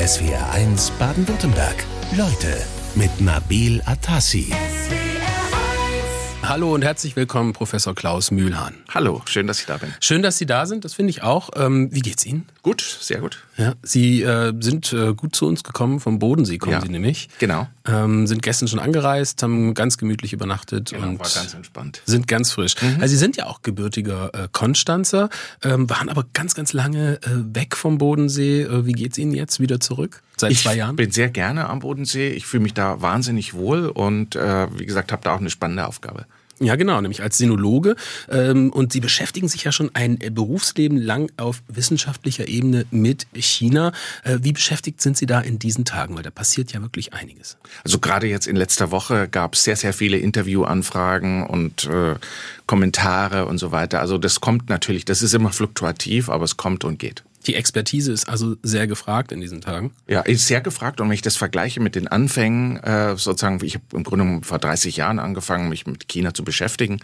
SWR1 Baden-Württemberg. Leute mit Nabil Atassi. Hallo und herzlich willkommen, Professor Klaus Mühlhahn. Hallo, schön, dass ich da bin. Schön, dass Sie da sind, das finde ich auch. Ähm, wie geht's Ihnen? Gut, sehr gut. Ja, Sie äh, sind äh, gut zu uns gekommen, vom Bodensee kommen Ja, Sie nämlich. genau. Ähm, sind gestern schon angereist, haben ganz gemütlich übernachtet Genau, und war ganz entspannt. sind ganz frisch. Also Sie sind ja auch gebürtiger äh, Konstanzer, ähm, waren aber ganz, ganz lange äh, weg vom Bodensee. Äh, wie geht's Ihnen jetzt wieder zurück? Seit Ich zwei Jahren? bin sehr gerne am Bodensee. Ich fühle mich da wahnsinnig wohl und äh, wie gesagt, habe da auch eine spannende Aufgabe. Ja, genau, nämlich als Sinologe. Ähm, und Sie beschäftigen sich ja schon ein äh, Berufsleben lang auf wissenschaftlicher Ebene mit China. Äh, wie beschäftigt sind Sie da in diesen Tagen? Weil da passiert ja wirklich einiges. Also gerade jetzt in letzter Woche gab es sehr, sehr viele Interviewanfragen und äh, Kommentare und so weiter. Also das kommt natürlich, das ist immer fluktuativ, aber es kommt und geht. Die Expertise ist also sehr gefragt in diesen Tagen. Ja, ist sehr gefragt und wenn ich das vergleiche mit den Anfängen, äh, sozusagen, ich habe im Grunde genommen vor 30 Jahren angefangen, mich mit China zu beschäftigen.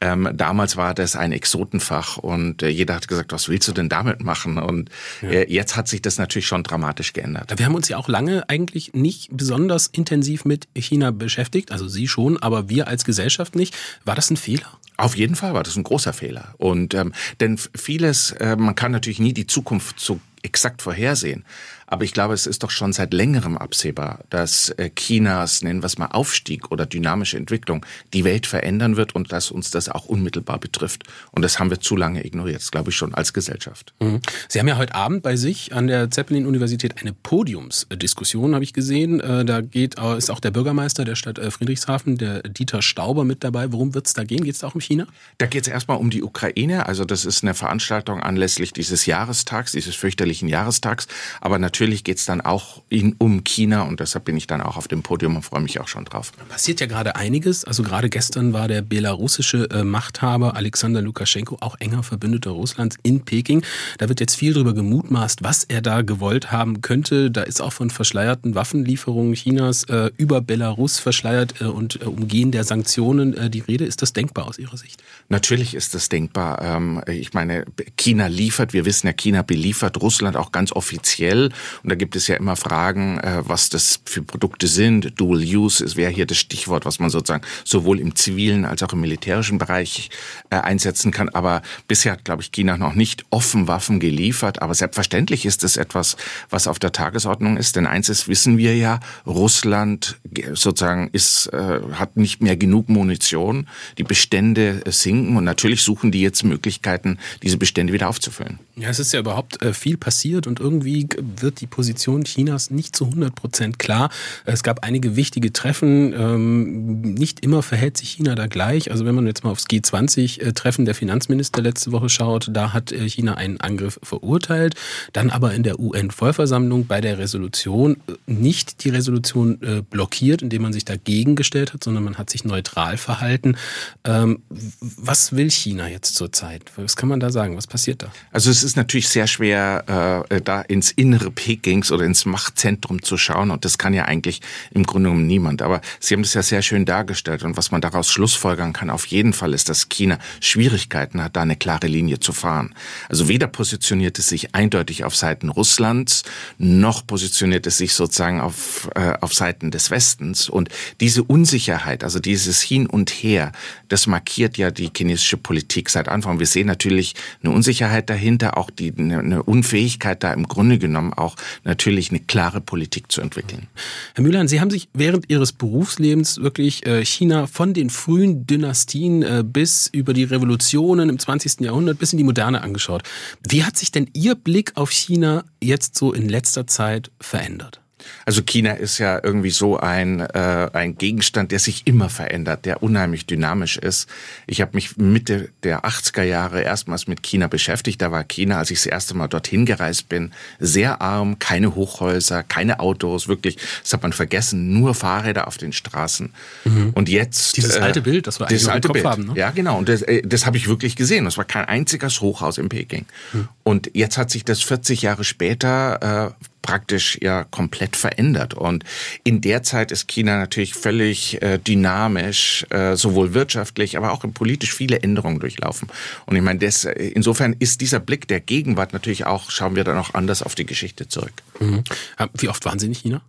Ähm, damals war das ein Exotenfach und äh, jeder hat gesagt, was willst du denn damit machen? Und äh, jetzt hat sich das natürlich schon dramatisch geändert. Wir haben uns ja auch lange eigentlich nicht besonders intensiv mit China beschäftigt. Also Sie schon, aber wir als Gesellschaft nicht. War das ein Fehler? Auf jeden Fall war das ein großer Fehler. Und ähm, denn vieles, äh, man kann natürlich nie die Zukunft so exakt vorhersehen. Aber ich glaube, es ist doch schon seit längerem absehbar, dass äh, Chinas, nennen wir es mal Aufstieg oder dynamische Entwicklung, die Welt verändern wird und dass uns das auch unmittelbar betrifft. Und das haben wir zu lange ignoriert, glaube ich schon als Gesellschaft. Mhm. Sie haben ja heute Abend bei sich an der Zeppelin-Universität eine Podiumsdiskussion, habe ich gesehen. Äh, Da geht, äh, ist auch der Bürgermeister der Stadt Friedrichshafen, der Dieter Stauber, mit dabei. Worum wird es da gehen? Geht es da auch um China? Da geht es erstmal um die Ukraine. Also das ist eine Veranstaltung anlässlich dieses Jahrestags, dieses fürchterlichen Jahrestags. Aber natürlich geht es dann auch in, um China und deshalb bin ich dann auch auf dem Podium und freue mich auch schon drauf. Passiert ja gerade einiges. Also gerade gestern war der belarussische äh, Machthaber Alexander Lukaschenko, auch enger Verbündeter Russlands, in Peking. Da wird jetzt viel drüber gemutmaßt, was er da gewollt haben könnte. Da ist auch von verschleierten Waffenlieferungen Chinas äh, über Belarus verschleiert äh, und äh, Umgehen der Sanktionen äh, die Rede. Ist das denkbar aus Ihrer Sicht? Natürlich ist das denkbar. Ähm, Ich meine, China liefert, wir wissen ja, China beliefert Russland auch ganz offiziell. Und da gibt es ja immer Fragen, äh, was das für Produkte sind. Dual Use wäre hier das Stichwort, was man sozusagen sowohl im zivilen als auch im militärischen Bereich äh, einsetzen kann. Aber bisher hat, glaube ich, China noch nicht offen Waffen geliefert. Aber selbstverständlich ist es etwas, was auf der Tagesordnung ist. Denn eins ist, wissen wir ja, Russland ge- sozusagen ist, äh, hat nicht mehr genug Munition. Die Bestände sinken und natürlich suchen die jetzt Möglichkeiten, diese Bestände wieder aufzufüllen. Ja, es ist ja überhaupt äh, viel passiert und irgendwie wird die Position Chinas nicht zu 100 Prozent klar. Es gab einige wichtige Treffen. Ähm, nicht immer verhält sich China da gleich. Also wenn man jetzt mal aufs G20-Treffen der Finanzminister letzte Woche schaut, da hat äh, China einen Angriff verurteilt. Dann aber in der UN-Vollversammlung bei der Resolution äh, nicht die Resolution äh, blockiert, indem man sich dagegen gestellt hat, sondern man hat sich neutral verhalten. Ähm, was will China jetzt zurzeit? Was kann man da sagen? Was passiert da? Also es natürlich sehr schwer, äh, da ins innere Pekings oder ins Machtzentrum zu schauen und das kann ja eigentlich im Grunde genommen niemand. Aber Sie haben das ja sehr schön dargestellt und was man daraus schlussfolgern kann, auf jeden Fall ist, dass China Schwierigkeiten hat, da eine klare Linie zu fahren. Also weder positioniert es sich eindeutig auf Seiten Russlands, noch positioniert es sich sozusagen auf, äh, auf Seiten des Westens. Und diese Unsicherheit, also dieses Hin und Her, das markiert ja die chinesische Politik seit Anfang. Wir sehen natürlich eine Unsicherheit dahinter, auch die, eine, eine Unfähigkeit da im Grunde genommen auch natürlich eine klare Politik zu entwickeln. Herr Mühlern, Sie haben sich während Ihres Berufslebens wirklich äh, China von den frühen Dynastien äh, bis über die Revolutionen im 20. Jahrhundert bis in die Moderne angeschaut. Wie hat sich denn Ihr Blick auf China jetzt so in letzter Zeit verändert? Also China ist ja irgendwie so ein, äh, ein Gegenstand, der sich immer verändert, der unheimlich dynamisch ist. Ich habe mich Mitte der 80er Jahre erstmals mit China beschäftigt. Da war China, als ich das erste Mal dorthin gereist bin, sehr arm, keine Hochhäuser, keine Autos, wirklich, das hat man vergessen, nur Fahrräder auf den Straßen. Und jetzt... Dieses alte Bild, das wir eigentlich noch im alte Kopf Bild. haben, ne? Ja, genau. Und das, äh, das habe ich wirklich gesehen. Es war kein einziges Hochhaus in Peking. Und jetzt hat sich das 40 Jahre später äh, praktisch ja komplett verändert. Und in der Zeit ist China natürlich völlig äh, dynamisch, äh, sowohl wirtschaftlich, aber auch politisch viele Änderungen durchlaufen. Und ich meine, das, insofern ist dieser Blick der Gegenwart natürlich auch, schauen wir dann auch anders auf die Geschichte zurück. Mhm. Wie oft waren Sie in China?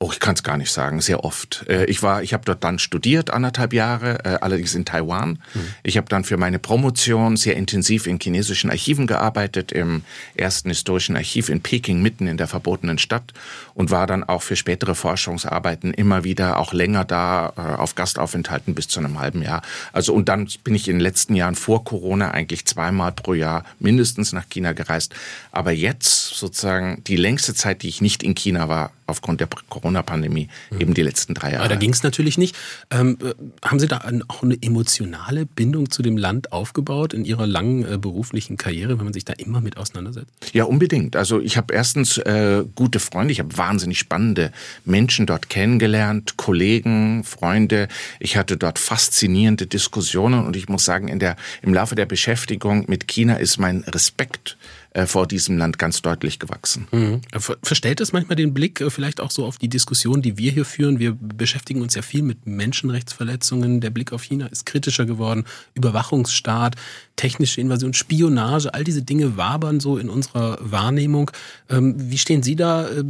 Oh, ich kann es gar nicht sagen, sehr oft. Äh, ich war, ich habe dort dann studiert, anderthalb Jahre, äh, allerdings in Taiwan. Mhm. Ich habe dann für meine Promotion sehr intensiv in chinesischen Archiven gearbeitet, im ersten historischen Archiv in Peking, mitten in der verbotenen Stadt und war dann auch für spätere Forschungsarbeiten immer wieder auch länger da äh, auf Gastaufenthalten bis zu einem halben Jahr. Also und dann bin ich in den letzten Jahren vor Corona eigentlich zweimal pro Jahr mindestens nach China gereist. Aber jetzt sozusagen die längste Zeit, die ich nicht in China war, aufgrund der Corona-Pandemie mhm. eben die letzten drei Jahre. Aber da ging es natürlich nicht. Ähm, äh, haben Sie da auch eine emotionale Bindung zu dem Land aufgebaut in Ihrer langen äh, beruflichen Karriere, wenn man sich da immer mit auseinandersetzt? Ja, unbedingt. Also ich habe erstens äh, gute Freunde, ich habe wahnsinnig spannende Menschen dort kennengelernt, Kollegen, Freunde. Ich hatte dort faszinierende Diskussionen und ich muss sagen, in der, im Laufe der Beschäftigung mit China ist mein Respekt vor diesem Land ganz deutlich gewachsen. Mhm. Verstellt es manchmal den Blick äh, vielleicht auch so auf die Diskussion, die wir hier führen? Wir beschäftigen uns ja viel mit Menschenrechtsverletzungen. Der Blick auf China ist kritischer geworden. Überwachungsstaat, technische Invasion, Spionage, all diese Dinge wabern so in unserer Wahrnehmung. Ähm, wie stehen Sie da äh?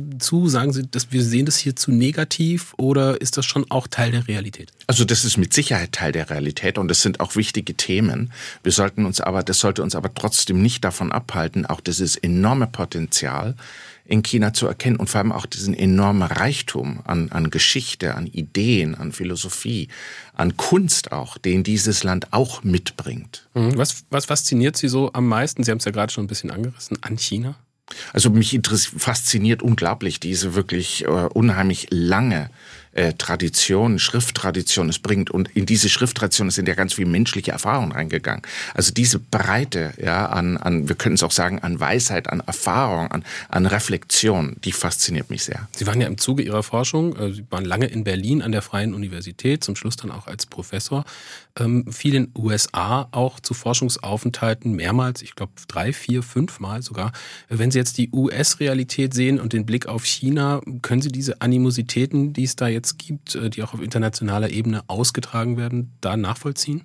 Sagen Sie, dass wir sehen das hier zu negativ oder ist das schon auch Teil der Realität? Also das ist mit Sicherheit Teil der Realität und das sind auch wichtige Themen. Wir sollten uns aber, das sollte uns aber trotzdem nicht davon abhalten, auch dieses enorme Potenzial in China zu erkennen und vor allem auch diesen enormen Reichtum an, an Geschichte, an Ideen, an Philosophie, an Kunst auch, den dieses Land auch mitbringt. Mhm. Was, was fasziniert Sie so am meisten? Sie haben es ja gerade schon ein bisschen angerissen, an China? Also mich fasziniert unglaublich diese wirklich äh, unheimlich lange äh, Tradition, Schrifttradition es bringt. Und in diese Schrifttradition sind ja ganz viel menschliche Erfahrungen reingegangen. Also diese Breite, ja, an, an wir können es auch sagen, an Weisheit, an Erfahrung, an, an Reflexion, die fasziniert mich sehr. Sie waren ja im Zuge Ihrer Forschung, äh, Sie waren lange in Berlin an der Freien Universität, zum Schluss dann auch als Professor, ähm, viel in USA auch zu Forschungsaufenthalten, mehrmals, ich glaube drei, vier, fünf Mal sogar. Wenn Sie jetzt die US-Realität sehen und den Blick auf China, können Sie diese Animositäten, die es da jetzt jetzt gibt, äh, die auch auf internationaler Ebene ausgetragen werden, da nachvollziehen?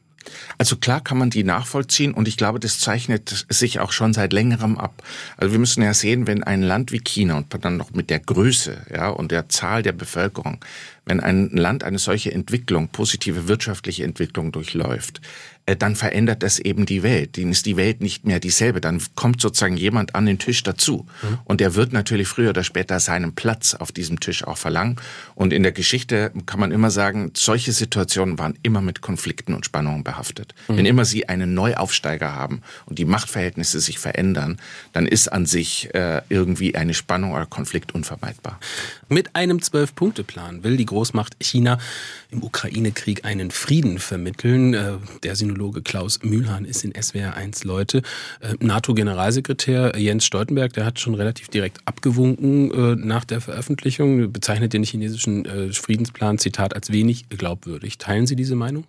Also klar kann man die nachvollziehen und ich glaube, das zeichnet sich auch schon seit längerem ab. Also wir müssen ja sehen, wenn ein Land wie China und dann noch mit der Größe ja, und der Zahl der Bevölkerung, wenn ein Land eine solche Entwicklung, positive wirtschaftliche Entwicklung durchläuft, äh, dann verändert das eben die Welt. Dann ist die Welt nicht mehr dieselbe. Dann kommt sozusagen jemand an den Tisch dazu. Mhm. Und der wird natürlich früher oder später seinen Platz auf diesem Tisch auch verlangen. Und in der Geschichte kann man immer sagen, solche Situationen waren immer mit Konflikten und Spannungen behaftet. Mhm. Wenn immer Sie einen Neuaufsteiger haben und die Machtverhältnisse sich verändern, dann ist an sich äh, irgendwie eine Spannung oder Konflikt unvermeidbar. Mit einem Zwölf-Punkte-Plan will die Großmacht China im Ukraine-Krieg einen Frieden vermitteln. Äh, der Sinologe Klaus Mühlhahn ist in SWR 1 Leute. Äh, NATO-Generalsekretär Jens Stoltenberg, der hat schon relativ direkt abgewunken äh, nach der Veröffentlichung, bezeichnet den chinesischen Friedensplan, Zitat, als wenig glaubwürdig. Teilen Sie diese Meinung?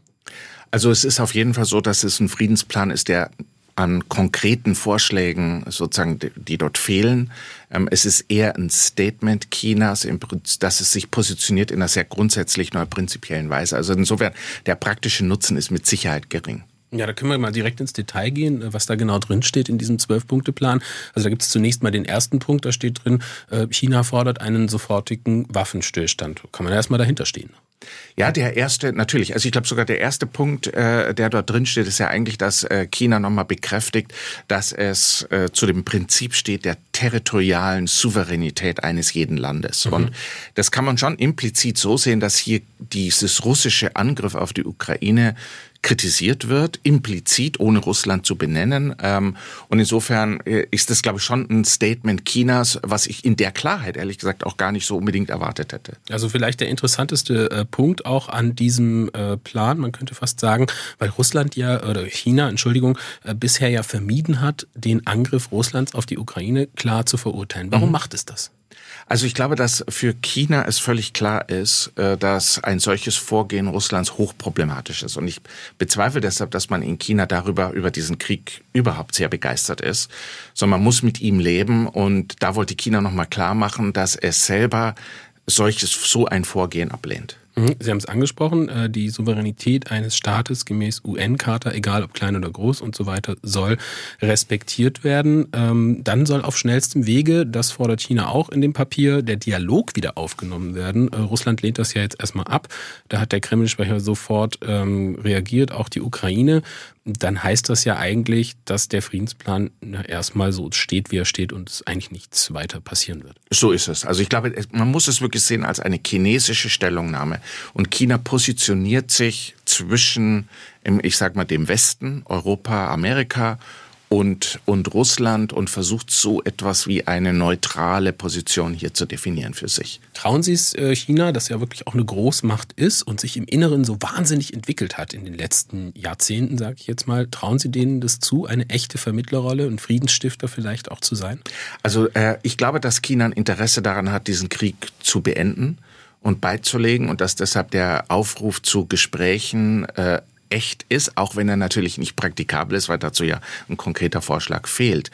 Also es ist auf jeden Fall so, dass es ein Friedensplan ist, der an konkreten Vorschlägen sozusagen, die dort fehlen. Ähm, es ist eher ein Statement Chinas, dass es sich positioniert in einer sehr grundsätzlichen oder prinzipiellen Weise. Also insofern, der praktische Nutzen ist mit Sicherheit gering. Ja, da können wir mal direkt ins Detail gehen, äh, was da genau drin steht in diesem Zwölf-Punkte-Plan. Also da gibt es zunächst mal den ersten Punkt, da steht drin, äh, China fordert einen sofortigen Waffenstillstand. Kann man erstmal dahinter stehen. Ja, der erste, natürlich. Also ich glaube sogar der erste Punkt, äh, der dort drin steht, ist ja eigentlich, dass äh, China nochmal bekräftigt, dass es äh, zu dem Prinzip steht der territorialen Souveränität eines jeden Landes. Mhm. Und das kann man schon implizit so sehen, dass hier dieses russische Angriff auf die Ukraine kritisiert wird, implizit, ohne Russland zu benennen. Ähm, und insofern äh, ist das, glaube ich, schon ein Statement Chinas, was ich in der Klarheit, ehrlich gesagt, auch gar nicht so unbedingt erwartet hätte. Also vielleicht der interessanteste äh, Punkt auch an diesem äh, Plan, man könnte fast sagen, weil Russland ja, oder China, Entschuldigung, bisher ja vermieden hat, den Angriff Russlands auf die Ukraine klar zu verurteilen. Warum mhm. macht es das? Also ich glaube, dass für China es völlig klar ist, äh, dass ein solches Vorgehen Russlands hochproblematisch ist. Und ich bezweifle deshalb, dass man in China darüber, über diesen Krieg überhaupt sehr begeistert ist, sondern man muss mit ihm leben. Und da wollte China nochmal klar machen, dass es selber solches, so ein Vorgehen ablehnt. Mhm. Sie haben es angesprochen, äh, die Souveränität eines Staates gemäß UN-Charta, egal ob klein oder groß und so weiter, soll respektiert werden. Ähm, dann soll auf schnellstem Wege, das fordert China auch in dem Papier, der Dialog wieder aufgenommen werden. Äh, Russland lehnt das ja jetzt erstmal ab. Da hat der Kreml-Sprecher sofort ähm, reagiert, auch die Ukraine dann heißt das ja eigentlich, dass der Friedensplan erstmal so steht, wie er steht und es eigentlich nichts weiter passieren wird. So ist es. Also ich glaube, man muss es wirklich sehen als eine chinesische Stellungnahme. Und China positioniert sich zwischen, ich sag mal, dem Westen, Europa, Amerika und, und Russland und versucht so etwas wie eine neutrale Position hier zu definieren für sich. Trauen Sie es äh, China, das ja wirklich auch eine Großmacht ist und sich im Inneren so wahnsinnig entwickelt hat in den letzten Jahrzehnten, sage ich jetzt mal, trauen Sie denen das zu, eine echte Vermittlerrolle und Friedensstifter vielleicht auch zu sein? Also äh, ich glaube, dass China ein Interesse daran hat, diesen Krieg zu beenden und beizulegen und dass deshalb der Aufruf zu Gesprächen äh, echt ist, auch wenn er natürlich nicht praktikabel ist, weil dazu ja ein konkreter Vorschlag fehlt.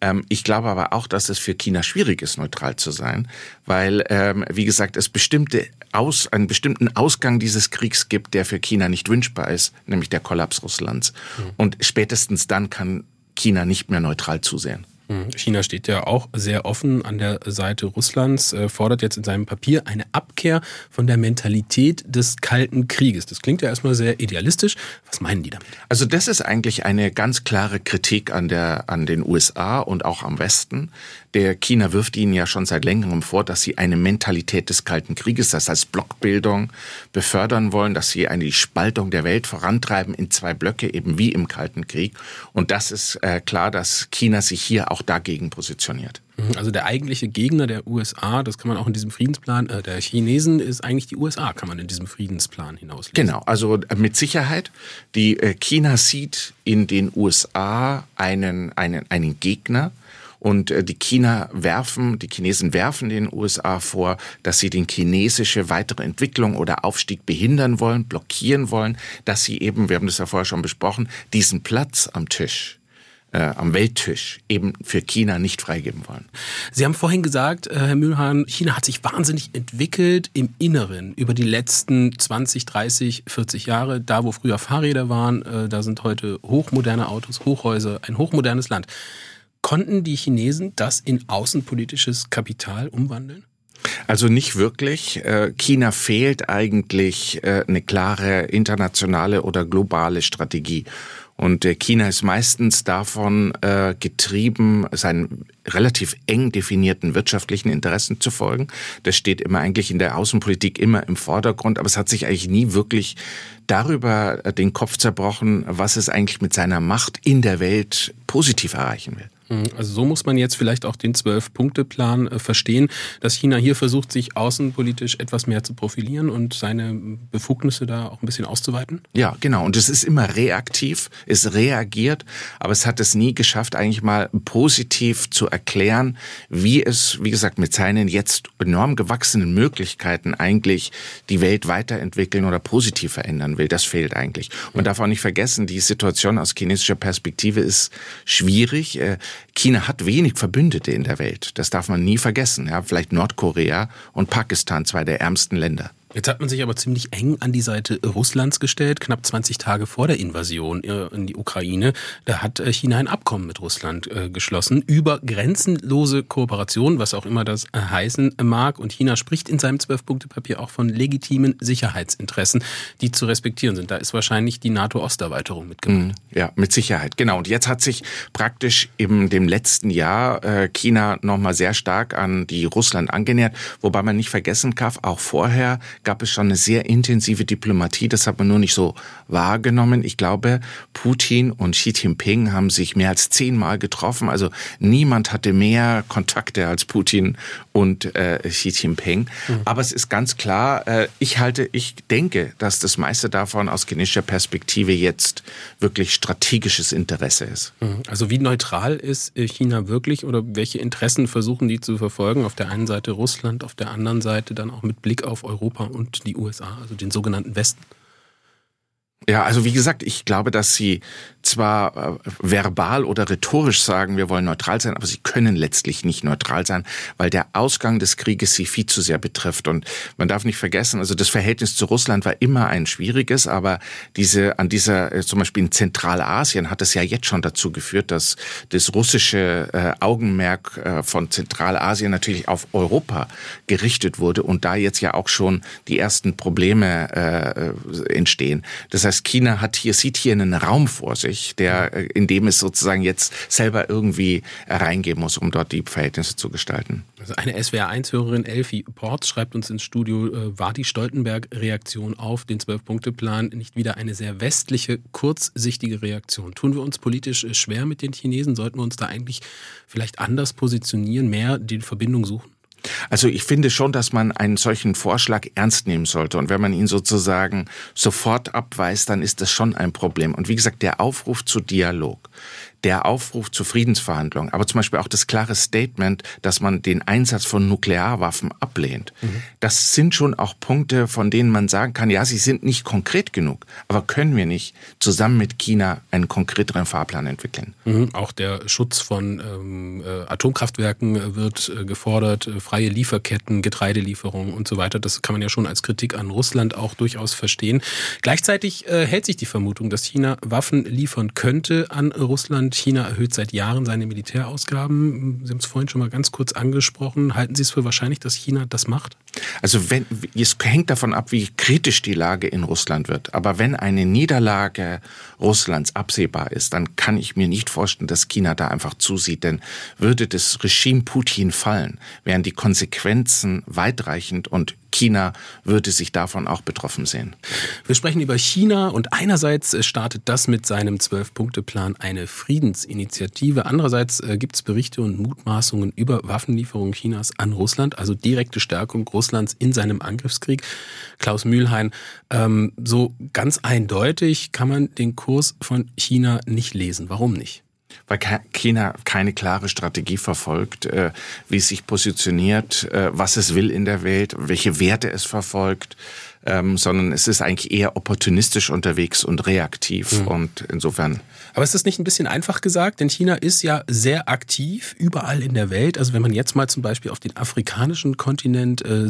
Ähm, ich glaube aber auch, dass es für China schwierig ist, neutral zu sein, weil, ähm, wie gesagt, es bestimmte aus, einen bestimmten Ausgang dieses Kriegs gibt, der für China nicht wünschbar ist, nämlich der Kollaps Russlands. Mhm. Und spätestens dann kann China nicht mehr neutral zusehen. Mhm. China steht ja auch sehr offen an der Seite Russlands, äh, fordert jetzt in seinem Papier eine Abkehr von der Mentalität des Kalten Krieges. Das klingt ja erstmal sehr idealistisch. Was meinen die damit? Also das ist eigentlich eine ganz klare Kritik an, der, an den USA und auch am Westen. Der China wirft ihnen ja schon seit längerem vor, dass sie eine Mentalität des Kalten Krieges, das heißt Blockbildung, befördern wollen, dass sie eine Spaltung der Welt vorantreiben in zwei Blöcke, eben wie im Kalten Krieg. Und das ist äh, klar, dass China sich hier auch dagegen positioniert. Mhm, also der eigentliche Gegner der USA, das kann man auch in diesem Friedensplan, äh, der Chinesen ist eigentlich die USA, kann man in diesem Friedensplan hinauslesen. Genau, also äh, mit Sicherheit. Die äh, China sieht in den USA einen, einen, einen Gegner, und äh, die China werfen, die Chinesen werfen den USA vor, dass sie den chinesische weitere Entwicklung oder Aufstieg behindern wollen, blockieren wollen, dass sie eben, wir haben das ja vorher schon besprochen, diesen Platz am Tisch am Welttisch eben für China nicht freigeben wollen. Sie haben vorhin gesagt, äh, Herr Mühlhahn, China hat sich wahnsinnig entwickelt im Inneren über die letzten 20, 30, 40 Jahre. Da, wo früher Fahrräder waren, äh, da sind heute hochmoderne Autos, Hochhäuser, ein hochmodernes Land. Konnten die Chinesen das in außenpolitisches Kapital umwandeln? Also nicht wirklich. Äh, China fehlt eigentlich äh, eine klare internationale oder globale Strategie. Und äh, China ist meistens davon getrieben, seinen relativ eng definierten wirtschaftlichen Interessen zu folgen. Das steht immer eigentlich in der Außenpolitik immer im Vordergrund, aber es hat sich eigentlich nie wirklich darüber den Kopf zerbrochen, was es eigentlich mit seiner Macht in der Welt positiv erreichen will. Mhm. Also so muss man jetzt vielleicht auch den Zwölf-Punkte-Plan äh, verstehen, dass China hier versucht, sich außenpolitisch etwas mehr zu profilieren und seine Befugnisse da auch ein bisschen auszuweiten? Ja, genau. Und es ist immer reaktiv, es reagiert, aber es hat es nie geschafft, eigentlich mal positiv zu erklären, wie es, wie gesagt, mit seinen jetzt enorm gewachsenen Möglichkeiten eigentlich die Welt weiterentwickeln oder positiv verändern will. Das fehlt eigentlich. Man darf auch nicht vergessen, die Situation aus chinesischer Perspektive ist schwierig. China hat wenig Verbündete in der Welt. Das darf man nie vergessen. Ja, vielleicht Nordkorea und Pakistan, zwei der ärmsten Länder. Jetzt hat man sich aber ziemlich eng an die Seite Russlands gestellt, knapp 20 Tage vor der Invasion äh, in die Ukraine. Da hat äh, China ein Abkommen mit Russland äh, geschlossen über grenzenlose Kooperation, was auch immer das heißen mag. Und China spricht in seinem Zwölf-Punkte-Papier auch von legitimen Sicherheitsinteressen, die zu respektieren sind. Da ist wahrscheinlich die NATO-Osterweiterung mit. Mhm. Ja, mit Sicherheit, genau. Und jetzt hat sich praktisch in dem letzten Jahr China nochmal sehr stark an die Russland angenähert, wobei man nicht vergessen darf, auch vorher gab es schon eine sehr intensive Diplomatie. Das hat man nur nicht so wahrgenommen. Ich glaube, Putin und Xi Jinping haben sich mehr als zehnmal getroffen. Also niemand hatte mehr Kontakte als Putin und äh, Xi Jinping. Mhm. Aber es ist ganz klar, äh, ich halte, ich denke, dass das meiste davon aus chinesischer Perspektive jetzt wirklich strategisches Interesse ist. Mhm. Also wie neutral ist äh, China wirklich oder welche Interessen versuchen die zu verfolgen? Auf der einen Seite Russland, auf der anderen Seite dann auch mit Blick auf Europa und die USA, also den sogenannten Westen. Ja, also wie gesagt, ich glaube, dass sie zwar äh, verbal oder rhetorisch sagen, wir wollen neutral sein, aber sie können letztlich nicht neutral sein, weil der Ausgang des Krieges sie viel zu sehr betrifft. Und man darf nicht vergessen, also das Verhältnis zu Russland war immer ein schwieriges, aber diese an dieser äh, zum Beispiel in Zentralasien hat es ja jetzt schon dazu geführt, dass das russische äh, Augenmerk von Zentralasien natürlich auf Europa gerichtet wurde und da jetzt ja auch schon die ersten Probleme entstehen. Das heißt, China hat hier sieht hier einen Raum vor sich durch, der, äh, in dem es sozusagen jetzt selber irgendwie reingehen muss, um dort die Verhältnisse zu gestalten. Also eine SWR1-Hörerin, Elfie Ports, schreibt uns ins Studio, äh, war die Stoltenberg-Reaktion auf den Zwölf-Punkte-Plan nicht wieder eine sehr westliche, kurzsichtige Reaktion? Tun wir uns politisch äh, schwer mit den Chinesen? Sollten wir uns da eigentlich vielleicht anders positionieren, mehr die Verbindung suchen? Also ich finde schon, dass man einen solchen Vorschlag ernst nehmen sollte. Und wenn man ihn sozusagen sofort abweist, dann ist das schon ein Problem. Und wie gesagt, der Aufruf zu Dialog, der Aufruf zu Friedensverhandlungen, aber zum Beispiel auch das klare Statement, dass man den Einsatz von Nuklearwaffen ablehnt. Mhm. Das sind schon auch Punkte, von denen man sagen kann, ja, sie sind nicht konkret genug, aber können wir nicht zusammen mit China einen konkreteren Fahrplan entwickeln? Mhm. Auch der Schutz von ähm, äh, Atomkraftwerken wird äh, gefordert, äh, freie Lieferketten, Getreidelieferungen und so weiter. Das kann man ja schon als Kritik an Russland auch durchaus verstehen. Gleichzeitig äh, hält sich die Vermutung, dass China Waffen liefern könnte an Russland China erhöht seit Jahren seine Militärausgaben. Sie haben es vorhin schon mal ganz kurz angesprochen. Halten Sie es für wahrscheinlich, dass China das macht? Also wenn, es hängt davon ab, wie kritisch die Lage in Russland wird. Aber wenn eine Niederlage Russlands absehbar ist, dann kann ich mir nicht vorstellen, dass China da einfach zusieht. Denn würde das Regime Putin fallen, wären die Konsequenzen weitreichend und China würde sich davon auch betroffen sehen. Wir sprechen über China und einerseits startet das mit seinem Zwölf-Punkte-Plan eine Friedensinitiative. Andererseits äh, gibt es Berichte und Mutmaßungen über Waffenlieferungen Chinas an Russland, also direkte Stärkung Russlands in seinem Angriffskrieg. Klaus Mühlheim, ähm, so ganz eindeutig kann man den Kurs von China nicht lesen. Warum nicht? Weil China keine klare Strategie verfolgt, äh, wie es sich positioniert, äh, was es will in der Welt, welche Werte es verfolgt, ähm, sondern es ist eigentlich eher opportunistisch unterwegs und reaktiv mhm. und insofern. Aber ist das nicht ein bisschen einfach gesagt? Denn China ist ja sehr aktiv überall in der Welt. Also wenn man jetzt mal zum Beispiel auf den afrikanischen Kontinent äh,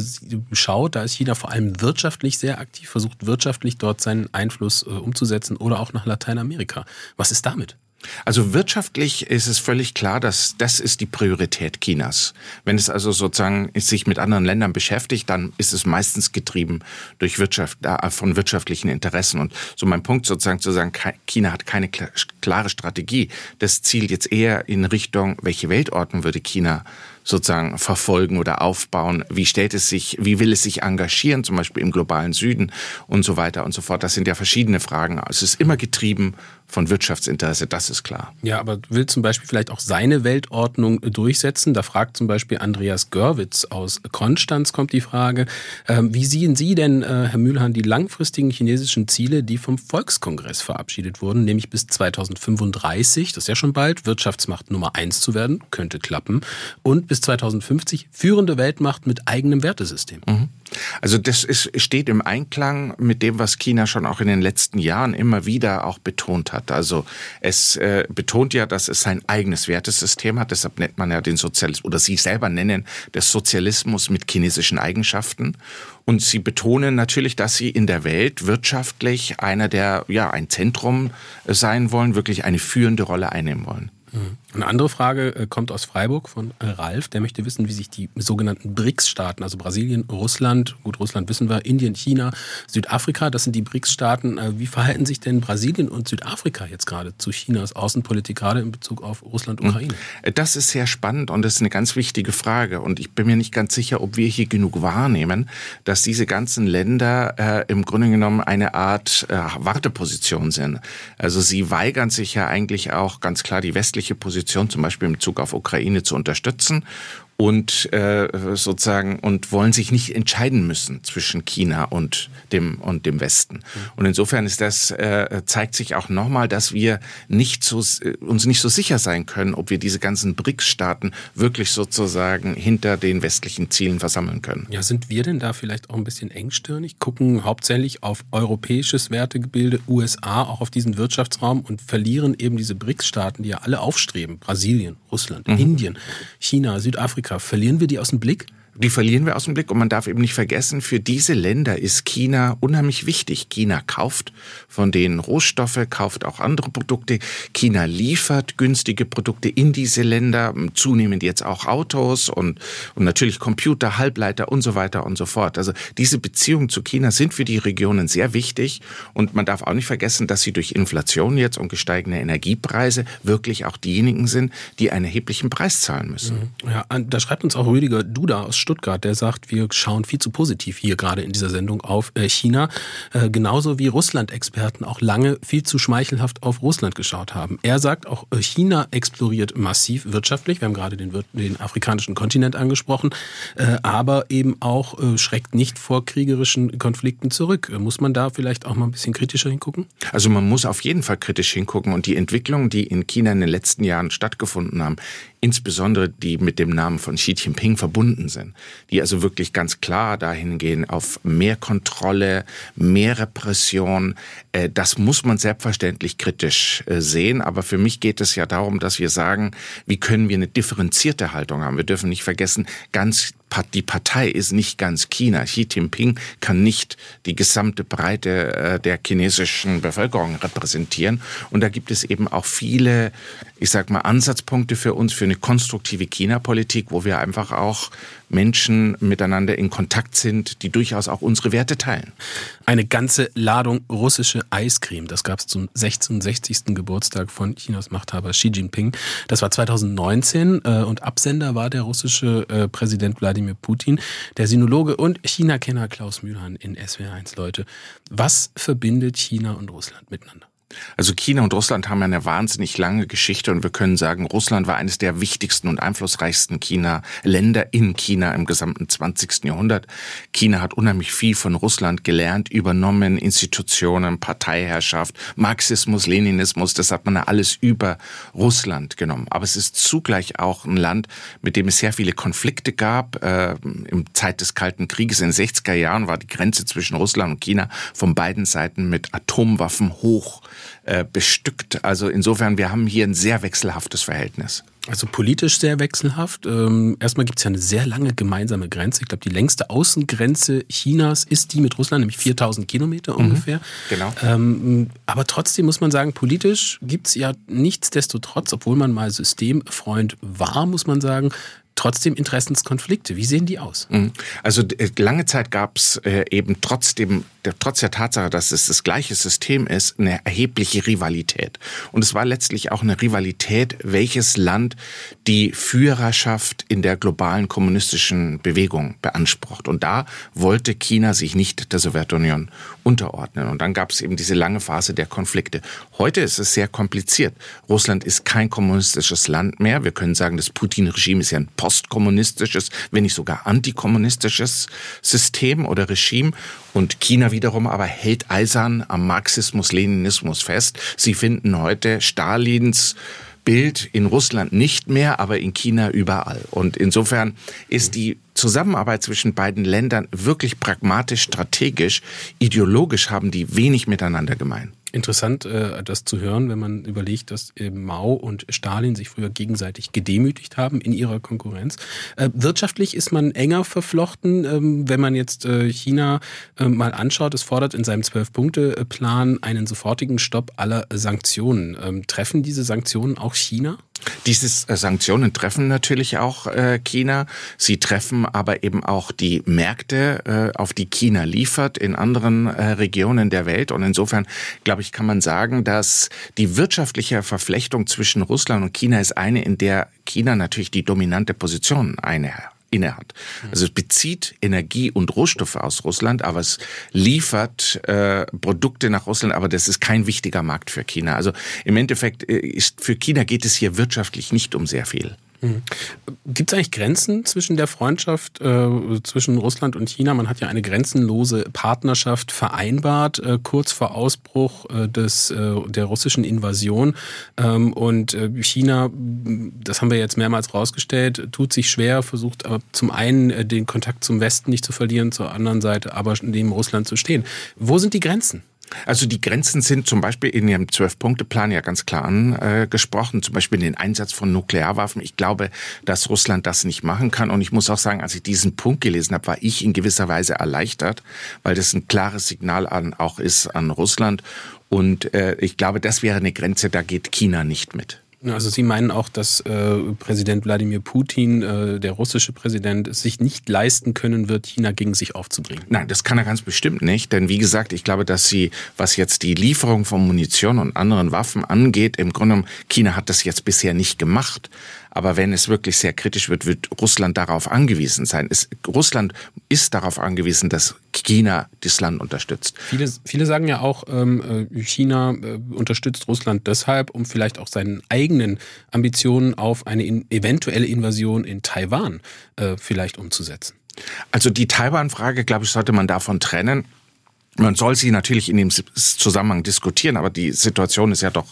schaut, da ist China vor allem wirtschaftlich sehr aktiv, versucht wirtschaftlich dort seinen Einfluss umzusetzen oder auch nach Lateinamerika. Was ist damit? Also wirtschaftlich ist es völlig klar, dass das ist die Priorität Chinas. Wenn es also sozusagen sich mit anderen Ländern beschäftigt, dann ist es meistens getrieben durch Wirtschaft, äh, von wirtschaftlichen Interessen. Und so mein Punkt sozusagen zu sagen, China hat keine klare Strategie. Das zielt jetzt eher in Richtung, welche Weltordnung würde China sozusagen verfolgen oder aufbauen? Wie stellt es sich, wie will es sich engagieren, zum Beispiel im globalen Süden und so weiter und so fort? Das sind ja verschiedene Fragen. Es ist immer getrieben von Wirtschaftsinteresse, das ist klar. Ja, aber will zum Beispiel vielleicht auch seine Weltordnung durchsetzen? Da fragt zum Beispiel Andreas Görwitz aus Konstanz kommt die Frage, ähm, wie sehen Sie denn, äh, Herr Mühlhahn, die langfristigen chinesischen Ziele, die vom Volkskongress verabschiedet wurden, nämlich bis 2035, das ist ja schon bald, Wirtschaftsmacht Nummer eins zu werden, könnte klappen, und bis 2050 führende Weltmacht mit eigenem Wertesystem? Mhm. Also das ist, steht im Einklang mit dem, was China schon auch in den letzten Jahren immer wieder auch betont hat. Also es äh, betont ja, dass es sein eigenes Wertesystem hat. Deshalb nennt man ja den Sozialismus, oder Sie selber nennen das Sozialismus mit chinesischen Eigenschaften. Und Sie betonen natürlich, dass Sie in der Welt wirtschaftlich einer der, ja, ein Zentrum sein wollen, wirklich eine führende Rolle einnehmen wollen. Eine andere Frage äh, kommt aus Freiburg von äh, Ralf. Der möchte wissen, wie sich die sogenannten BRICS-Staaten, also Brasilien, Russland, gut, Russland wissen wir, Indien, China, Südafrika, das sind die BRICS-Staaten. Äh, wie verhalten sich denn Brasilien und Südafrika jetzt gerade zu Chinas Außenpolitik, gerade in Bezug auf Russland, hm. Ukraine? Das ist sehr spannend und das ist eine ganz wichtige Frage. Und ich bin mir nicht ganz sicher, ob wir hier genug wahrnehmen, dass diese ganzen Länder äh, im Grunde genommen eine Art äh, Warteposition sind. Also sie weigern sich ja eigentlich auch ganz klar die westliche Position Position zum Beispiel im Bezug auf Ukraine zu unterstützen und äh, sozusagen und wollen sich nicht entscheiden müssen zwischen China und dem und dem Westen. Und insofern ist das äh, zeigt sich auch nochmal, dass wir nicht so uns nicht so sicher sein können, ob wir diese ganzen BRICS-Staaten wirklich sozusagen hinter den westlichen Zielen versammeln können. Ja, sind wir denn da vielleicht auch ein bisschen engstirnig? Gucken hauptsächlich auf europäisches Wertegebilde, USA, auch auf diesen Wirtschaftsraum und verlieren eben diese BRICS-Staaten, die ja alle aufstreben, Brasilien, Russland, mhm. Indien, China, Südafrika Afrika. Verlieren wir die aus dem Blick? Die verlieren wir aus dem Blick. Und man darf eben nicht vergessen, für diese Länder ist China unheimlich wichtig. China kauft von denen Rohstoffe, kauft auch andere Produkte. China liefert günstige Produkte in diese Länder, zunehmend jetzt auch Autos und, und natürlich Computer, Halbleiter und so weiter und so fort. Also diese Beziehungen zu China sind für die Regionen sehr wichtig. Und man darf auch nicht vergessen, dass sie durch Inflation jetzt und gesteigende Energiepreise wirklich auch diejenigen sind, die einen erheblichen Preis zahlen müssen. Mhm. Ja, da schreibt uns auch Rüdiger Duda aus Stuttgart, der sagt, wir schauen viel zu positiv hier gerade in dieser Sendung auf äh, China, äh, genauso wie Russland-Experten auch lange viel zu schmeichelhaft auf Russland geschaut haben. Er sagt, auch äh, China exploriert massiv wirtschaftlich, wir haben gerade den, den afrikanischen Kontinent angesprochen, aber eben auch schreckt nicht vor kriegerischen Konflikten zurück. Muss man da vielleicht auch mal ein bisschen kritischer hingucken? Also man muss auf jeden Fall kritisch hingucken und die Entwicklungen, die in China in den letzten Jahren stattgefunden haben, insbesondere die mit dem Namen von Xi Jinping verbunden sind, die also wirklich ganz klar dahin gehen auf mehr Kontrolle, mehr Repression. Äh, das muss man selbstverständlich kritisch äh, sehen, aber für mich geht es ja darum, dass wir sagen, wie können wir eine differenzierte Haltung haben. Wir dürfen nicht vergessen, ganz die Partei ist nicht ganz China. Xi Jinping kann nicht die gesamte Breite äh, der chinesischen Bevölkerung repräsentieren. Und da gibt es eben auch viele, ich sag mal, Ansatzpunkte für uns für eine konstruktive China-Politik, wo wir einfach auch Menschen miteinander in Kontakt sind, die durchaus auch unsere Werte teilen. Eine ganze Ladung russische Eiscreme, das gab es zum 66. Geburtstag von Chinas Machthaber Xi Jinping. Das war 2019 äh, und Absender war der russische äh, Präsident Wladimir Putin. Der Sinologe und China-Kenner Klaus Mühlhahn in SWR1, Leute. Was verbindet China und Russland miteinander? Also China und Russland haben eine wahnsinnig lange Geschichte und wir können sagen, Russland war eines der wichtigsten und einflussreichsten China Länder in China im gesamten 20. Jahrhundert. China hat unheimlich viel von Russland gelernt, übernommen, Institutionen, Parteiherrschaft, Marxismus, Leninismus, das hat man ja alles über Russland genommen. Aber es ist zugleich auch ein Land, mit dem es sehr viele Konflikte gab. Äh, Im Zeit des Kalten Krieges in den 60er Jahren war die Grenze zwischen Russland und China von beiden Seiten mit Atomwaffen hoch äh, bestückt. Also insofern, wir haben hier ein sehr wechselhaftes Verhältnis. Also politisch sehr wechselhaft. Ähm, erstmal gibt es ja eine sehr lange gemeinsame Grenze. Ich glaube, die längste Außengrenze Chinas ist die mit Russland, nämlich 4000 Kilometer mhm. ungefähr. Genau. Ähm, aber trotzdem muss man sagen, politisch gibt es ja nichtsdestotrotz, obwohl man mal Systemfreund war, muss man sagen, trotzdem Interessenskonflikte. Wie sehen die aus? Mhm. Also äh, lange Zeit gab es äh, eben trotzdem, trotz der Tatsache, dass es das gleiche System ist, eine erhebliche Rivalität. Und es war letztlich auch eine Rivalität, welches Land die Führerschaft in der globalen kommunistischen Bewegung beansprucht. Und da wollte China sich nicht der Sowjetunion unterordnen. Und dann gab es eben diese lange Phase der Konflikte. Heute ist es sehr kompliziert. Russland ist kein kommunistisches Land mehr. Wir können sagen, das Putin-Regime ist ja ein postkommunistisches, wenn nicht sogar antikommunistisches System oder Regime. Und China wiederum aber hält eisern am Marxismus-Leninismus fest. Sie finden heute Stalins Bild in Russland nicht mehr, aber in China überall. Und insofern ist die Zusammenarbeit zwischen beiden Ländern wirklich pragmatisch, strategisch, ideologisch haben die wenig miteinander gemein. Interessant, äh, das zu hören, wenn man überlegt, dass äh, Mao und Stalin sich früher gegenseitig gedemütigt haben in ihrer Konkurrenz. Äh, wirtschaftlich ist man enger verflochten, ähm, wenn man jetzt China mal anschaut. Es fordert in seinem Zwölf-Punkte-Plan einen sofortigen Stopp aller Sanktionen. Ähm, treffen diese Sanktionen auch China? Diese äh, Sanktionen treffen natürlich auch äh, China. Sie treffen aber eben auch die Märkte, äh, auf die China liefert in anderen Regionen der Welt. Und insofern, glaube ich, kann man sagen, dass die wirtschaftliche Verflechtung zwischen Russland und China ist eine, in der China natürlich die dominante Position einnimmt innehat. Also es bezieht Energie und Rohstoffe aus Russland, aber es liefert äh, Produkte nach Russland, aber das ist kein wichtiger Markt für China. Also im Endeffekt äh, ist für China geht es hier wirtschaftlich nicht um sehr viel. Gibt es eigentlich Grenzen zwischen der Freundschaft äh, zwischen Russland und China? Man hat ja eine grenzenlose Partnerschaft vereinbart, äh, kurz vor Ausbruch äh, des, äh, der russischen Invasion. Ähm, und äh, China, das haben wir jetzt mehrmals rausgestellt, tut sich schwer, versucht aber zum einen äh, den Kontakt zum Westen nicht zu verlieren, zur anderen Seite aber neben Russland zu stehen. Wo sind die Grenzen? Also die Grenzen sind zum Beispiel in Ihrem Zwölf-Punkte-Plan ja ganz klar angesprochen, zum Beispiel den Einsatz von Nuklearwaffen. Ich glaube, dass Russland das nicht machen kann. Und ich muss auch sagen, als ich diesen Punkt gelesen habe, war ich in gewisser Weise erleichtert, weil das ein klares Signal an, auch ist an Russland. Und äh, ich glaube, das wäre eine Grenze, da geht China nicht mit. Also Sie meinen auch, dass äh, Präsident Wladimir Putin, äh, der russische Präsident, es sich nicht leisten können wird, China gegen sich aufzubringen? Nein, das kann er ganz bestimmt nicht. Denn wie gesagt, ich glaube, dass sie, was jetzt die Lieferung von Munition und anderen Waffen angeht, im Grunde genommen, China hat das jetzt bisher nicht gemacht. Aber wenn es wirklich sehr kritisch wird, wird Russland darauf angewiesen sein. Es, Russland ist darauf angewiesen, dass China das Land unterstützt. Viele, viele sagen ja auch, ähm, äh, China äh, unterstützt Russland deshalb, um vielleicht auch seinen eigenen Ambitionen auf eine in, eventuelle Invasion in Taiwan äh, vielleicht umzusetzen. Also die Taiwan-Frage, glaube ich, sollte man davon trennen. Man soll sie natürlich in dem Zusammenhang diskutieren, aber die Situation ist ja doch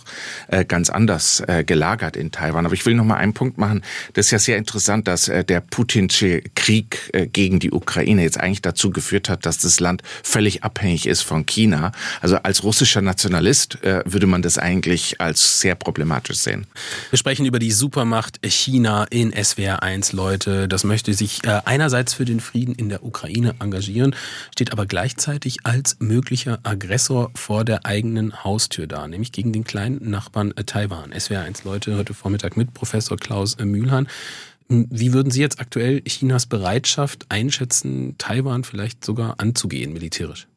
äh, ganz anders äh, gelagert in Taiwan. Aber ich will noch mal einen Punkt machen. Das ist ja sehr interessant, dass äh, der Putinsche Krieg gegen die Ukraine jetzt eigentlich dazu geführt hat, dass das Land völlig abhängig ist von China. Also als russischer Nationalist würde man das eigentlich als sehr problematisch sehen. Wir sprechen über die Supermacht China in SWR 1, Leute. Das möchte sich einerseits für den Frieden in der Ukraine engagieren, steht aber gleichzeitig als möglicher Aggressor vor der eigenen Haustür da, nämlich gegen den kleinen Nachbarn äh, Taiwan. SWR1 Leute heute Vormittag mit Professor Klaus äh, Mühlhahn. Wie würden Sie jetzt aktuell Chinas Bereitschaft einschätzen, Taiwan vielleicht sogar anzugehen militärisch?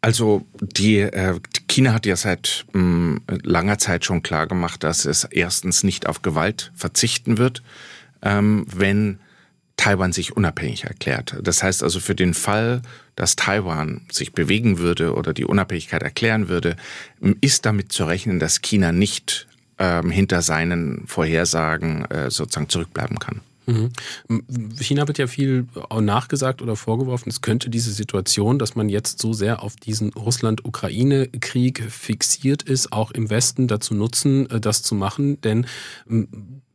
Also die äh, China hat ja seit mh, langer Zeit schon klar gemacht, dass es erstens nicht auf Gewalt verzichten wird, ähm, wenn Taiwan sich unabhängig erklärt. Das heißt also für den Fall, dass Taiwan sich bewegen würde oder die Unabhängigkeit erklären würde, ist damit zu rechnen, dass China nicht ähm, hinter seinen Vorhersagen äh, sozusagen zurückbleiben kann. Mhm. China wird ja viel nachgesagt oder vorgeworfen, es könnte diese Situation, dass man jetzt so sehr auf diesen Russland-Ukraine-Krieg fixiert ist, auch im Westen dazu nutzen, äh, das zu machen. Denn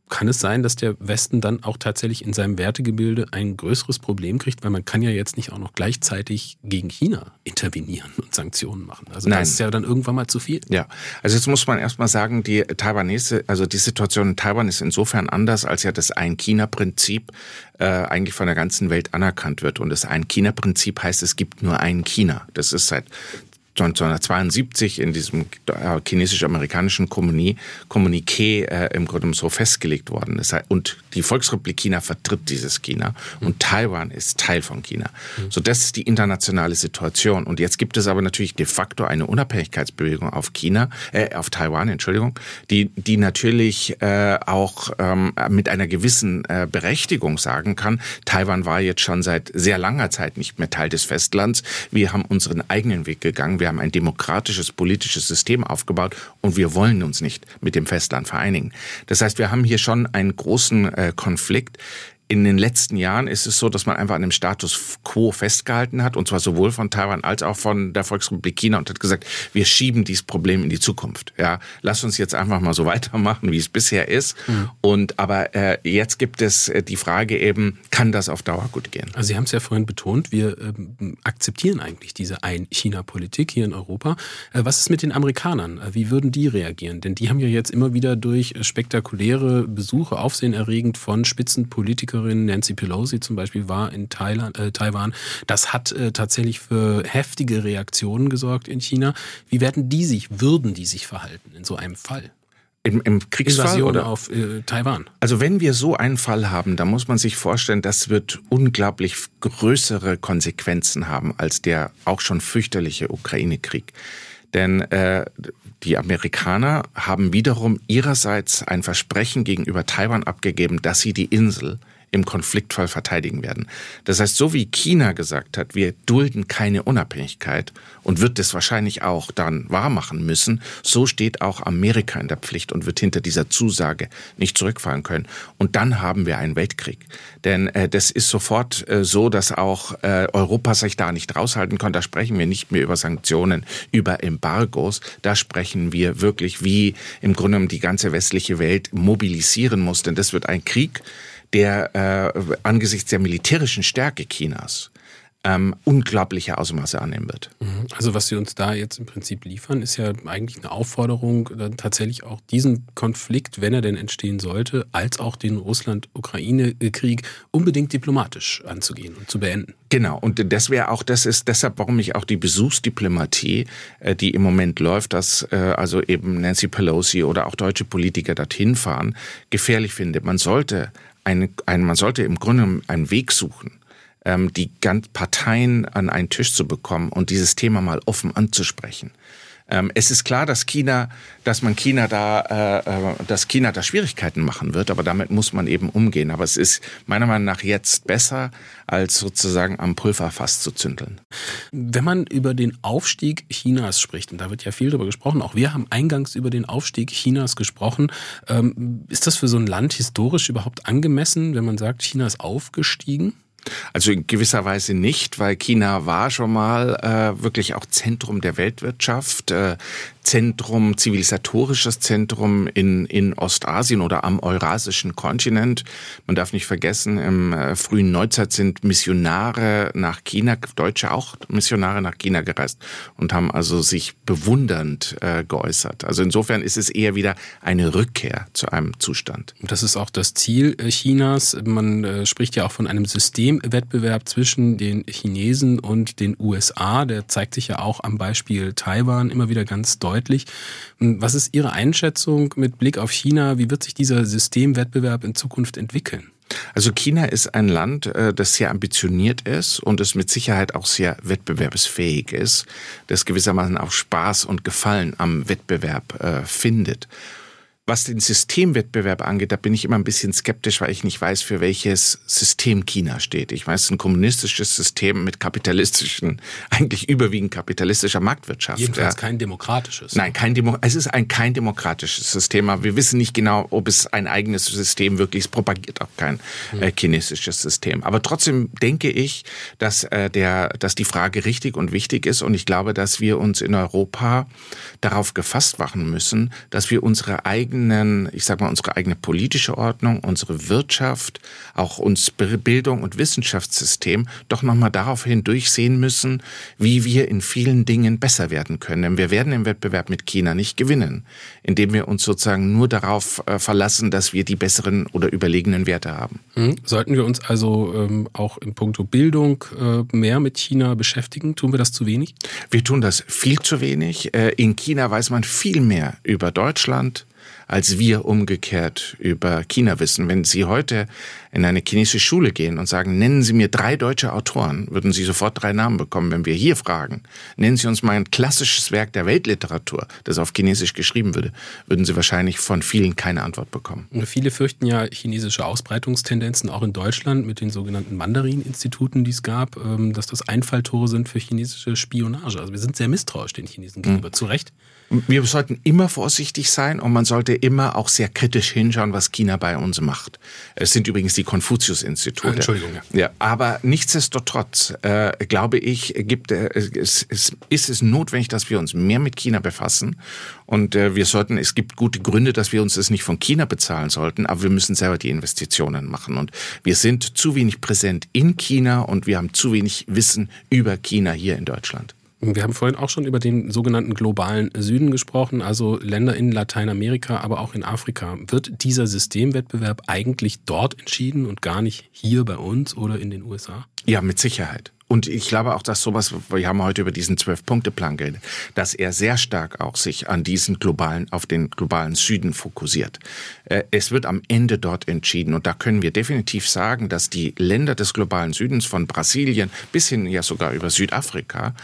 kann es sein, dass der Westen dann auch tatsächlich in seinem Wertegebilde ein größeres Problem kriegt, weil man kann ja jetzt nicht auch noch gleichzeitig gegen China intervenieren und Sanktionen machen. Also Nein. das ist ja dann irgendwann mal zu viel. Ja, also jetzt muss man erstmal sagen, die Taiwanese, also die Situation in Taiwan ist insofern anders, als ja das Ein-China-Prinzip äh, eigentlich von der ganzen Welt anerkannt wird. Und das Ein-China-Prinzip heißt, es gibt nur ein China. Das ist seit 1972 in diesem äh, chinesisch-amerikanischen Kommuniqué äh, im Grunde so festgelegt worden ist. Und die Volksrepublik China vertritt dieses China und Taiwan ist Teil von China. So, das ist die internationale Situation. Und jetzt gibt es aber natürlich de facto eine Unabhängigkeitsbewegung auf China, äh, auf Taiwan, Entschuldigung, die, die natürlich äh, auch ähm, mit einer gewissen äh, Berechtigung sagen kann, Taiwan war jetzt schon seit sehr langer Zeit nicht mehr Teil des Festlands. Wir haben unseren eigenen Weg gegangen. Wir wir haben ein demokratisches politisches System aufgebaut und wir wollen uns nicht mit dem Festland vereinigen. Das heißt, wir haben hier schon einen großen äh, Konflikt in den letzten Jahren ist es so, dass man einfach an dem Status quo festgehalten hat, und zwar sowohl von Taiwan als auch von der Volksrepublik China und hat gesagt, wir schieben dieses Problem in die Zukunft. Ja, lass uns jetzt einfach mal so weitermachen, wie es bisher ist. Mhm. Und aber äh, jetzt gibt es äh, die Frage eben, kann das auf Dauer gut gehen? Also Sie haben es ja vorhin betont, wir ähm, akzeptieren eigentlich diese Ein-China-Politik hier in Europa. Äh, was ist mit den Amerikanern? Äh, wie würden die reagieren? Denn die haben ja jetzt immer wieder durch spektakuläre Besuche aufsehenerregend von Spitzenpolitikern Politikerin Nancy Pelosi zum Beispiel war in Thailand, äh, Taiwan. Das hat äh, tatsächlich für heftige Reaktionen gesorgt in China. Wie werden die sich, würden die sich verhalten in so einem Fall? Im, im Kriegsfall Invasion oder auf äh, Taiwan. Also wenn wir so einen Fall haben, dann muss man sich vorstellen, das wird unglaublich größere Konsequenzen haben als der auch schon fürchterliche Ukraine-Krieg. Denn äh, die Amerikaner haben wiederum ihrerseits ein Versprechen gegenüber Taiwan abgegeben, dass sie die Insel im Konfliktfall verteidigen werden. Das heißt, so wie China gesagt hat, wir dulden keine Unabhängigkeit und wird das wahrscheinlich auch dann wahrmachen müssen, so steht auch Amerika in der Pflicht und wird hinter dieser Zusage nicht zurückfallen können. Und dann haben wir einen Weltkrieg. Denn äh, das ist sofort äh, so, dass auch äh, Europa sich da nicht raushalten kann. Da sprechen wir nicht mehr über Sanktionen, über Embargos. Da sprechen wir wirklich, wie im Grunde genommen die ganze westliche Welt mobilisieren muss. Denn das wird ein Krieg, der äh, angesichts der militärischen Stärke Chinas ähm, unglaubliche Ausmaße annehmen wird. Mhm. Also was Sie uns da jetzt im Prinzip liefern, ist ja eigentlich eine Aufforderung, dann tatsächlich auch diesen Konflikt, wenn er denn entstehen sollte, als auch den Russland-Ukraine-Krieg unbedingt diplomatisch anzugehen und zu beenden. Genau, und das wäre auch, das ist deshalb, warum ich auch die Besuchsdiplomatie, äh, die im Moment läuft, dass äh, also eben Nancy Pelosi oder auch deutsche Politiker dorthin fahren, gefährlich finde. Man sollte ein, ein, man sollte im Grunde einen Weg suchen, ähm, die ganz Parteien an einen Tisch zu bekommen und dieses Thema mal offen anzusprechen. Ähm, es ist klar, dass China, dass man China da, äh, äh, dass China da Schwierigkeiten machen wird, aber damit muss man eben umgehen. Aber es ist meiner Meinung nach jetzt besser, als sozusagen am Pulverfass zu zündeln. Wenn man über den Aufstieg Chinas spricht, und da wird ja viel darüber gesprochen, auch wir haben eingangs über den Aufstieg Chinas gesprochen, ähm, ist das für so ein Land historisch überhaupt angemessen, wenn man sagt, China ist aufgestiegen? Also in gewisser Weise nicht, weil China war schon mal äh, wirklich auch Zentrum der Weltwirtschaft. Äh, Zentrum, zivilisatorisches Zentrum in, in Ostasien oder am eurasischen Kontinent. Man darf nicht vergessen, im äh, frühen Neuzeit sind Missionare nach China, Deutsche auch Missionare nach China gereist und haben also sich bewundernd äh, geäußert. Also insofern ist es eher wieder eine Rückkehr zu einem Zustand. Das ist auch das Ziel äh, Chinas. Man äh, spricht ja auch von einem Systemwettbewerb zwischen den Chinesen und den USA. Der zeigt sich ja auch am Beispiel Taiwan immer wieder ganz deutlich deutlich. Was ist Ihre Einschätzung mit Blick auf China? Wie wird sich dieser Systemwettbewerb in Zukunft entwickeln? Also China ist ein Land, äh, das sehr ambitioniert ist und es mit Sicherheit auch sehr wettbewerbsfähig ist, das gewissermaßen auch Spaß und Gefallen am Wettbewerb äh, findet. Was den Systemwettbewerb angeht, da bin ich immer ein bisschen skeptisch, weil ich nicht weiß, für welches System China steht. Ich weiß, ein kommunistisches System mit kapitalistischen, eigentlich überwiegend kapitalistischer Marktwirtschaft. Jedenfalls ja. kein demokratisches. Nein, kein Demo es ist ein kein demokratisches System, aber wir wissen nicht genau, ob es ein eigenes System wirklich ist. propagiert auch kein hm. äh, chinesisches System. Aber trotzdem denke ich, dass äh, der, dass die Frage richtig und wichtig ist und ich glaube, dass wir uns in Europa darauf gefasst machen müssen, dass wir unsere eigenen eigenen, ich sag mal, unsere eigene politische Ordnung, unsere Wirtschaft, auch uns Bildung und Wissenschaftssystem doch nochmal daraufhin durchsehen müssen, wie wir in vielen Dingen besser werden können. Denn wir werden im Wettbewerb mit China nicht gewinnen, indem wir uns sozusagen nur darauf äh, verlassen, dass wir die besseren oder überlegenen Werte haben. Mhm. Sollten wir uns also ähm, auch in puncto Bildung äh, mehr mit China beschäftigen? Tun wir das zu wenig? Wir tun das viel zu wenig. Äh, in China weiß man viel mehr über Deutschland, als wir umgekehrt über China wissen. Wenn Sie heute in eine chinesische Schule gehen und sagen, nennen Sie mir drei deutsche Autoren, würden Sie sofort drei Namen bekommen. Wenn wir hier fragen, nennen Sie uns mal ein klassisches Werk der Weltliteratur, das auf Chinesisch geschrieben würde, würden Sie wahrscheinlich von vielen keine Antwort bekommen. Viele fürchten ja chinesische Ausbreitungstendenzen auch in Deutschland mit den sogenannten Mandarin-Instituten, die es gab, ähm, dass das Einfalltore sind für chinesische Spionage. Also wir sind sehr misstrauisch den Chinesen gegenüber, mhm. zu Recht. Wir sollten immer vorsichtig sein und man sollte immer auch sehr kritisch hinschauen, was China bei uns macht. Es sind übrigens die Konfuzius-Institute. Entschuldigung. Ja. ja, aber nichtsdestotrotz äh, glaube ich, gibt, äh, es, es, ist es notwendig, dass wir uns mehr mit China befassen und äh, wir sollten. Es gibt gute Gründe, dass wir uns das nicht von China bezahlen sollten, aber wir müssen selber die Investitionen machen und wir sind zu wenig präsent in China und wir haben zu wenig Wissen über China hier in Deutschland. Wir haben vorhin auch schon über den sogenannten globalen Süden gesprochen, also Länder in Lateinamerika, aber auch in Afrika. Wird dieser Systemwettbewerb eigentlich dort entschieden und gar nicht hier bei uns oder in den USA? Ja, mit Sicherheit. Und ich glaube auch, dass sowas, wir haben heute über diesen Zwölf-Punkte-Plan geredet, dass er sehr stark auch sich an diesen globalen, auf den globalen Süden fokussiert. Äh, es wird am Ende dort entschieden. Und da können wir definitiv sagen, dass die Länder des globalen Südens von Brasilien bis hin ja sogar über Südafrika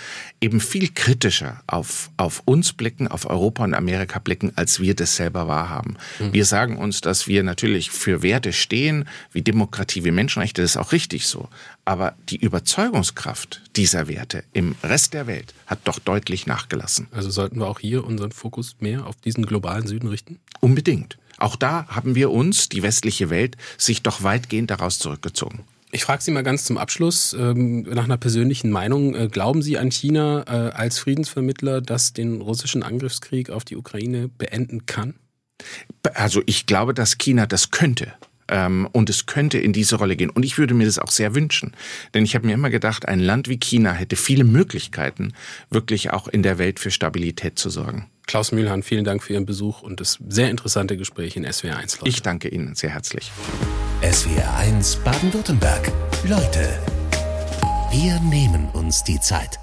eben viel kritischer auf, auf uns blicken, auf Europa und Amerika blicken, als wir das selber wahrhaben. Mhm. Wir sagen uns, dass wir natürlich für Werte stehen, wie Demokratie, wie Menschenrechte, das ist auch richtig so. Aber die Überzeugungskraft dieser Werte im Rest der Welt hat doch deutlich nachgelassen. Also sollten wir auch hier unseren Fokus mehr auf diesen globalen Süden richten? Unbedingt. Auch da haben wir uns, die westliche Welt, sich doch weitgehend daraus zurückgezogen. Ich frage Sie mal ganz zum Abschluss ähm, nach einer persönlichen Meinung. Äh, glauben Sie an China äh, als Friedensvermittler, das den russischen Angriffskrieg auf die Ukraine beenden kann? Also ich glaube, dass China das könnte. Ähm, und es könnte in diese Rolle gehen. Und ich würde mir das auch sehr wünschen. Denn ich habe mir immer gedacht, ein Land wie China hätte viele Möglichkeiten, wirklich auch in der Welt für Stabilität zu sorgen. Klaus Mühlhahn, vielen Dank für Ihren Besuch und das sehr interessante Gespräch in SWR 1. Leute. Ich danke Ihnen sehr herzlich. SWR 1 Baden-Württemberg. Leute, wir nehmen uns die Zeit.